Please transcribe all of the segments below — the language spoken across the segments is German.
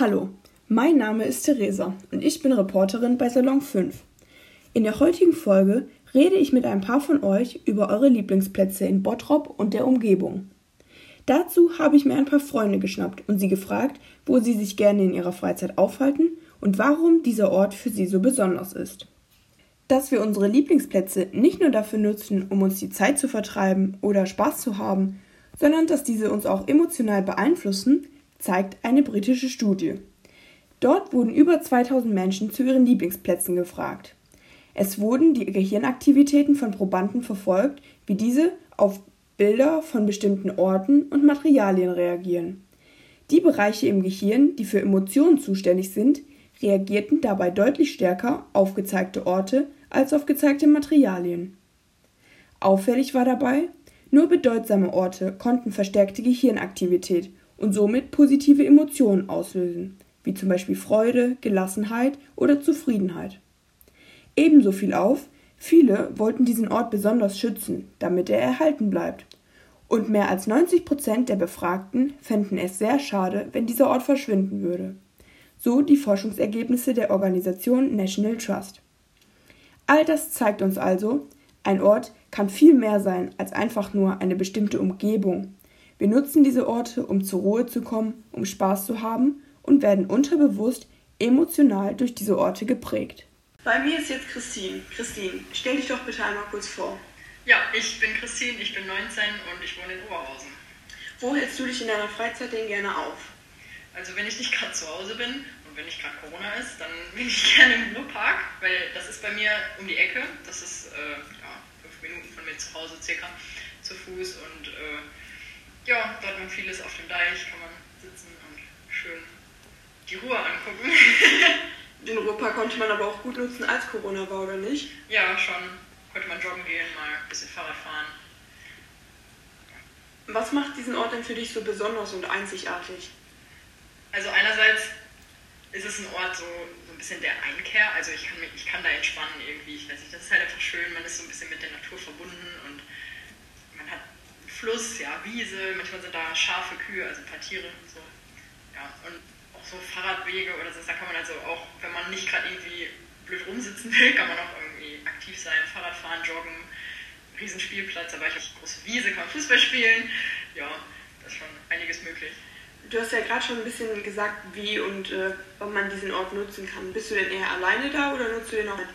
Hallo, mein Name ist Theresa und ich bin Reporterin bei Salon 5. In der heutigen Folge rede ich mit ein paar von euch über eure Lieblingsplätze in Bottrop und der Umgebung. Dazu habe ich mir ein paar Freunde geschnappt und sie gefragt, wo sie sich gerne in ihrer Freizeit aufhalten und warum dieser Ort für sie so besonders ist. Dass wir unsere Lieblingsplätze nicht nur dafür nutzen, um uns die Zeit zu vertreiben oder Spaß zu haben, sondern dass diese uns auch emotional beeinflussen, zeigt eine britische Studie. Dort wurden über 2000 Menschen zu ihren Lieblingsplätzen gefragt. Es wurden die Gehirnaktivitäten von Probanden verfolgt, wie diese auf Bilder von bestimmten Orten und Materialien reagieren. Die Bereiche im Gehirn, die für Emotionen zuständig sind, reagierten dabei deutlich stärker auf gezeigte Orte als auf gezeigte Materialien. Auffällig war dabei, nur bedeutsame Orte konnten verstärkte Gehirnaktivität und somit positive Emotionen auslösen, wie zum Beispiel Freude, Gelassenheit oder Zufriedenheit. Ebenso fiel auf, viele wollten diesen Ort besonders schützen, damit er erhalten bleibt. Und mehr als 90 Prozent der Befragten fänden es sehr schade, wenn dieser Ort verschwinden würde. So die Forschungsergebnisse der Organisation National Trust. All das zeigt uns also, ein Ort kann viel mehr sein als einfach nur eine bestimmte Umgebung, wir nutzen diese Orte, um zur Ruhe zu kommen, um Spaß zu haben und werden unterbewusst emotional durch diese Orte geprägt. Bei mir ist jetzt Christine. Christine, stell dich doch bitte einmal kurz vor. Ja, ich bin Christine, ich bin 19 und ich wohne in Oberhausen. Wo hältst du dich in deiner Freizeit denn gerne auf? Also wenn ich nicht gerade zu Hause bin und wenn nicht gerade Corona ist, dann bin ich gerne im Ruhrpark, weil das ist bei mir um die Ecke. Das ist äh, ja, fünf Minuten von mir zu Hause circa zu Fuß und äh, ja, hat man vieles auf dem Deich, kann man sitzen und schön die Ruhe angucken. Den Ruhrpark konnte man aber auch gut nutzen, als Corona war, oder nicht? Ja, schon. Konnte man joggen gehen, mal ein bisschen Fahrrad fahren. Was macht diesen Ort denn für dich so besonders und einzigartig? Also einerseits ist es ein Ort so, so ein bisschen der Einkehr. Also ich kann, ich kann da entspannen irgendwie. Ich weiß nicht, das ist halt einfach schön. Man ist so ein bisschen mit der Natur verbunden und Fluss, ja, Wiese, manchmal sind da scharfe Kühe, also ein paar Tiere. So. Ja, und auch so Fahrradwege oder so, da kann man also auch, wenn man nicht gerade irgendwie blöd rumsitzen will, kann man auch irgendwie aktiv sein, Fahrrad fahren, joggen, Riesenspielplatz, da war ich auf große Wiese, kann man Fußball spielen. Ja, das ist schon einiges möglich. Du hast ja gerade schon ein bisschen gesagt, wie und äh, wann man diesen Ort nutzen kann. Bist du denn eher alleine da oder nutzt du den auch mit?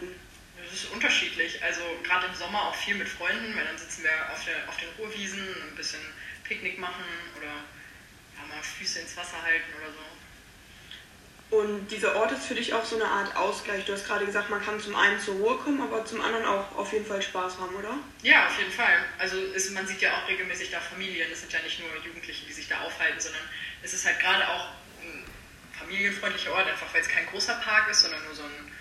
Das ist unterschiedlich. Also gerade im Sommer auch viel mit Freunden, weil dann sitzen wir auf, der, auf den Ruhrwiesen, ein bisschen Picknick machen oder ja, mal Füße ins Wasser halten oder so. Und dieser Ort ist für dich auch so eine Art Ausgleich. Du hast gerade gesagt, man kann zum einen zur Ruhe kommen, aber zum anderen auch auf jeden Fall Spaß haben, oder? Ja, auf jeden Fall. Also ist, man sieht ja auch regelmäßig da Familien. Es sind ja nicht nur Jugendliche, die sich da aufhalten, sondern es ist halt gerade auch ein familienfreundlicher Ort, einfach weil es kein großer Park ist, sondern nur so ein,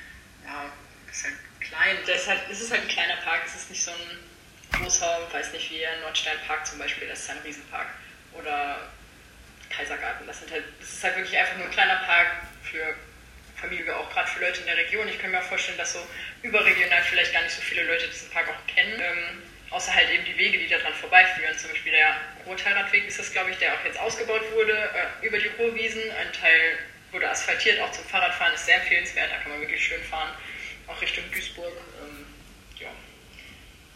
ja, ist halt klein. Deshalb ist es halt ein kleiner Park, es ist nicht so ein großer, weiß nicht wie ein Nordsteinpark zum Beispiel, das ist ein Riesenpark. Oder Kaisergarten, das, sind halt, das ist halt wirklich einfach nur ein kleiner Park für Familie, auch gerade für Leute in der Region. Ich kann mir vorstellen, dass so überregional vielleicht gar nicht so viele Leute diesen Park auch kennen. Ähm, außer halt eben die Wege, die daran vorbeiführen. Zum Beispiel der Ruhrteilradweg ist das, glaube ich, der auch jetzt ausgebaut wurde äh, über die Ruhrwiesen. Ein Teil wurde asphaltiert, auch zum Fahrradfahren ist sehr empfehlenswert, da kann man wirklich schön fahren auch Richtung Duisburg. Ähm, ja,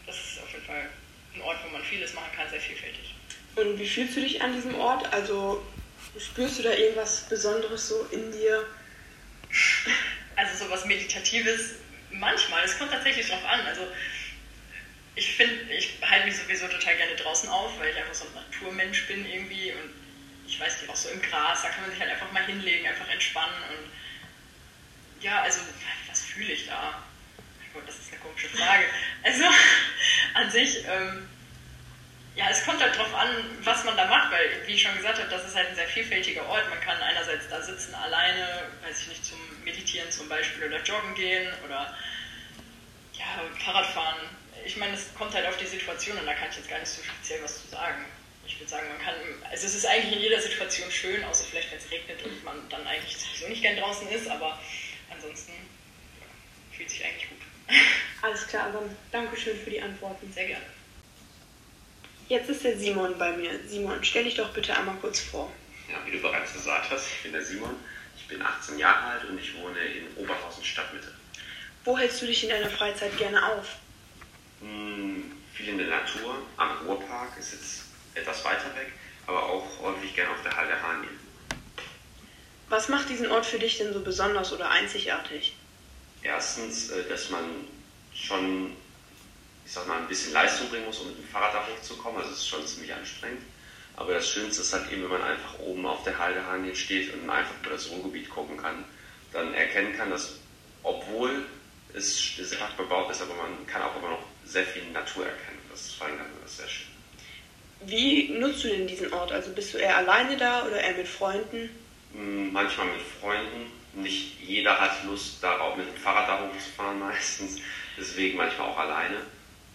das ist auf jeden Fall ein Ort, wo man vieles machen kann, sehr vielfältig. Und wie fühlst du dich an diesem Ort? Also spürst du da irgendwas Besonderes so in dir? Also sowas Meditatives manchmal. Es kommt tatsächlich drauf an. Also ich finde, ich halte mich sowieso total gerne draußen auf, weil ich einfach so ein Naturmensch bin irgendwie und ich weiß nicht, auch so im Gras, da kann man sich halt einfach mal hinlegen, einfach entspannen und ja, also fühle ich da? Gut, das ist eine komische Frage. Also an sich, ähm, ja, es kommt halt drauf an, was man da macht, weil, wie ich schon gesagt habe, das ist halt ein sehr vielfältiger Ort. Man kann einerseits da sitzen alleine, weiß ich nicht, zum Meditieren zum Beispiel oder joggen gehen oder ja, Fahrrad fahren. Ich meine, es kommt halt auf die Situation und da kann ich jetzt gar nicht so speziell was zu sagen. Ich würde sagen, man kann, also es ist eigentlich in jeder Situation schön, außer vielleicht, wenn es regnet und man dann eigentlich sowieso nicht gern draußen ist, aber ansonsten ja, fühlt sich eigentlich gut. Alles klar, dann Dankeschön für die Antworten. Sehr gerne. Jetzt ist der Simon bei mir. Simon, stell dich doch bitte einmal kurz vor. Ja, wie du bereits gesagt hast, ich bin der Simon. Ich bin 18 Jahre alt und ich wohne in Oberhausen Stadtmitte. Wo hältst du dich in deiner Freizeit gerne auf? Hm, viel in der Natur. Am Ruhrpark ist jetzt etwas weiter weg, aber auch häufig gerne auf der Halde Haniel. Was macht diesen Ort für dich denn so besonders oder einzigartig? Erstens, äh, dass man schon, ich sag mal, ein bisschen Leistung bringen muss, um mit dem Fahrrad da hochzukommen. Also es ist schon ziemlich anstrengend. Aber das Schönste ist halt eben, wenn man einfach oben auf der Halde Haniel steht und einfach über das Ruhrgebiet gucken kann, dann erkennen kann, dass obwohl es sehr hart bebaut ist, aber man kann auch immer noch sehr viel Natur erkennen. Das fand ich sehr schön. Wie nutzt du denn diesen Ort? Also bist du eher alleine da oder eher mit Freunden? Hm, manchmal mit Freunden. Nicht jeder hat Lust darauf, mit dem Fahrrad da hochzufahren meistens. Deswegen manchmal auch alleine.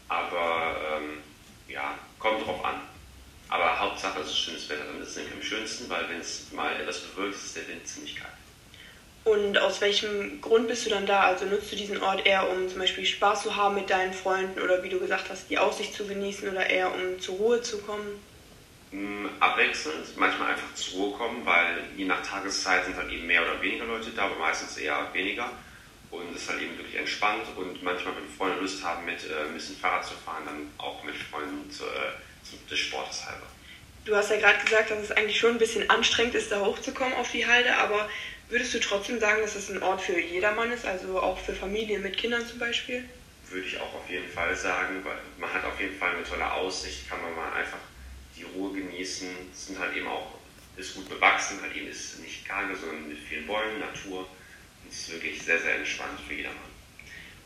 Aber ähm, ja, kommt drauf an. Aber Hauptsache es ist schönes Wetter, dann ist es nämlich am schönsten, weil wenn es mal etwas bewölkt ist, der Wind ziemlich kalt. Und aus welchem Grund bist du dann da? Also nutzt du diesen Ort eher, um zum Beispiel Spaß zu haben mit deinen Freunden oder wie du gesagt hast, die Aussicht zu genießen oder eher um zur Ruhe zu kommen? Abwechselnd, manchmal einfach zur Ruhe kommen, weil je nach Tageszeit sind halt eben mehr oder weniger Leute da, aber meistens eher weniger. Und es ist halt eben wirklich entspannt und manchmal, wenn Freunde Lust haben, mit äh, ein bisschen Fahrrad zu fahren, dann auch mit Freunden zu, äh, zu, des Sportes halber. Du hast ja gerade gesagt, dass es eigentlich schon ein bisschen anstrengend ist, da hochzukommen auf die Halde, aber würdest du trotzdem sagen, dass es ein Ort für jedermann ist, also auch für Familien mit Kindern zum Beispiel? Würde ich auch auf jeden Fall sagen, weil man hat auf jeden Fall eine tolle Aussicht, kann man mal einfach die Ruhe genießen. Es sind halt eben auch, ist gut bewachsen, halt eben ist nicht karge, sondern mit vielen Bäumen, Natur. Und es ist wirklich sehr, sehr entspannt für jedermann.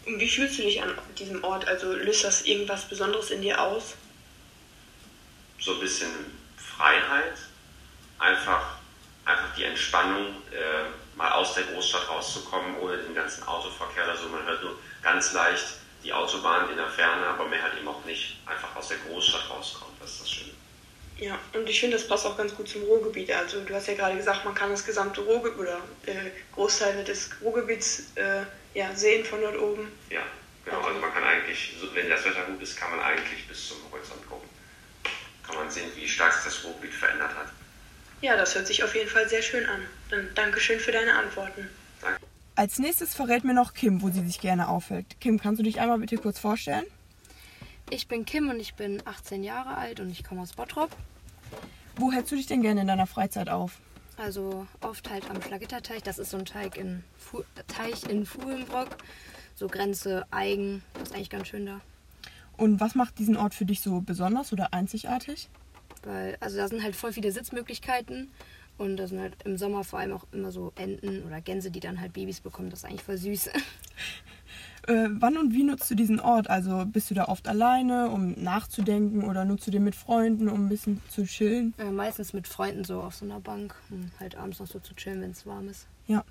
Und wie fühlst du dich an diesem Ort? Also löst das irgendwas Besonderes in dir aus? So ein bisschen Freiheit, einfach, einfach die Entspannung, äh, mal aus der Großstadt rauszukommen, ohne den ganzen Autoverkehr oder so. Man hört nur ganz leicht die Autobahn in der Ferne, aber mehr halt eben auch nicht einfach aus der Großstadt rauskommt. Das ist das Schöne. Ja, und ich finde, das passt auch ganz gut zum Ruhrgebiet. Also du hast ja gerade gesagt, man kann das gesamte Ruhrgebiet oder äh, Großteile des Ruhrgebiets äh, ja, sehen von dort oben. Ja, genau. Also man kann eigentlich, wenn das Wetter gut ist, kann man eigentlich bis zum Horizont gucken. Kann man sehen, wie stark sich das Ruhrgebiet verändert hat. Ja, das hört sich auf jeden Fall sehr schön an. Dann Dankeschön für deine Antworten. Danke. Als nächstes verrät mir noch Kim, wo sie sich gerne aufhält. Kim, kannst du dich einmal bitte kurz vorstellen? Ich bin Kim und ich bin 18 Jahre alt und ich komme aus Bottrop. Wo hältst du dich denn gerne in deiner Freizeit auf? Also oft halt am Schlagitterteich. Das ist so ein Teig in Fu Teich in Fuhlenbrock. So Grenze Eigen. Das ist eigentlich ganz schön da. Und was macht diesen Ort für dich so besonders oder einzigartig? Weil, also da sind halt voll viele Sitzmöglichkeiten. Und da sind halt im Sommer vor allem auch immer so Enten oder Gänse, die dann halt Babys bekommen. Das ist eigentlich voll süß. Äh, wann und wie nutzt du diesen Ort? Also bist du da oft alleine, um nachzudenken oder nutzt du den mit Freunden, um ein bisschen zu chillen? Äh, meistens mit Freunden so auf so einer Bank, um halt abends noch so zu chillen, wenn es warm ist. Ja.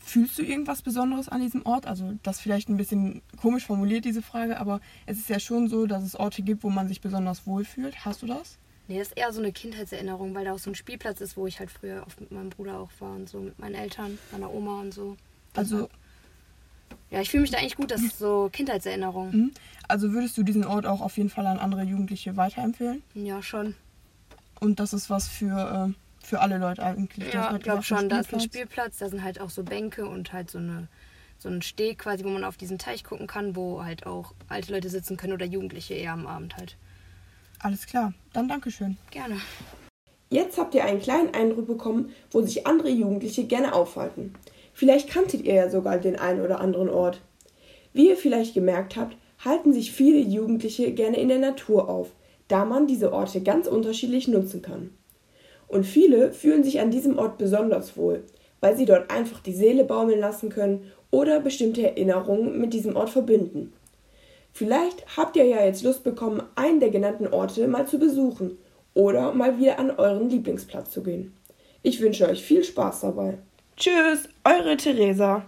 Fühlst du irgendwas Besonderes an diesem Ort? Also das vielleicht ein bisschen komisch formuliert, diese Frage, aber es ist ja schon so, dass es Orte gibt, wo man sich besonders wohlfühlt. Hast du das? Nee, das ist eher so eine Kindheitserinnerung, weil da auch so ein Spielplatz ist, wo ich halt früher oft mit meinem Bruder auch war und so, mit meinen Eltern, meiner Oma und so. Also ja, ich fühle mich da eigentlich gut, das ist so Kindheitserinnerung. Mhm. Also würdest du diesen Ort auch auf jeden Fall an andere Jugendliche weiterempfehlen? Ja, schon. Und das ist was für, äh, für alle Leute eigentlich? Ja, ich glaube schon. Da ist ein Spielplatz, da sind halt auch so Bänke und halt so eine so ein Steg quasi, wo man auf diesen Teich gucken kann, wo halt auch alte Leute sitzen können oder Jugendliche eher am Abend halt. Alles klar, dann Dankeschön. Gerne. Jetzt habt ihr einen kleinen Eindruck bekommen, wo sich andere Jugendliche gerne aufhalten. Vielleicht kanntet ihr ja sogar den einen oder anderen Ort. Wie ihr vielleicht gemerkt habt, halten sich viele Jugendliche gerne in der Natur auf, da man diese Orte ganz unterschiedlich nutzen kann. Und viele fühlen sich an diesem Ort besonders wohl, weil sie dort einfach die Seele baumeln lassen können oder bestimmte Erinnerungen mit diesem Ort verbinden. Vielleicht habt ihr ja jetzt Lust bekommen, einen der genannten Orte mal zu besuchen oder mal wieder an euren Lieblingsplatz zu gehen. Ich wünsche euch viel Spaß dabei. Tschüss, eure Theresa.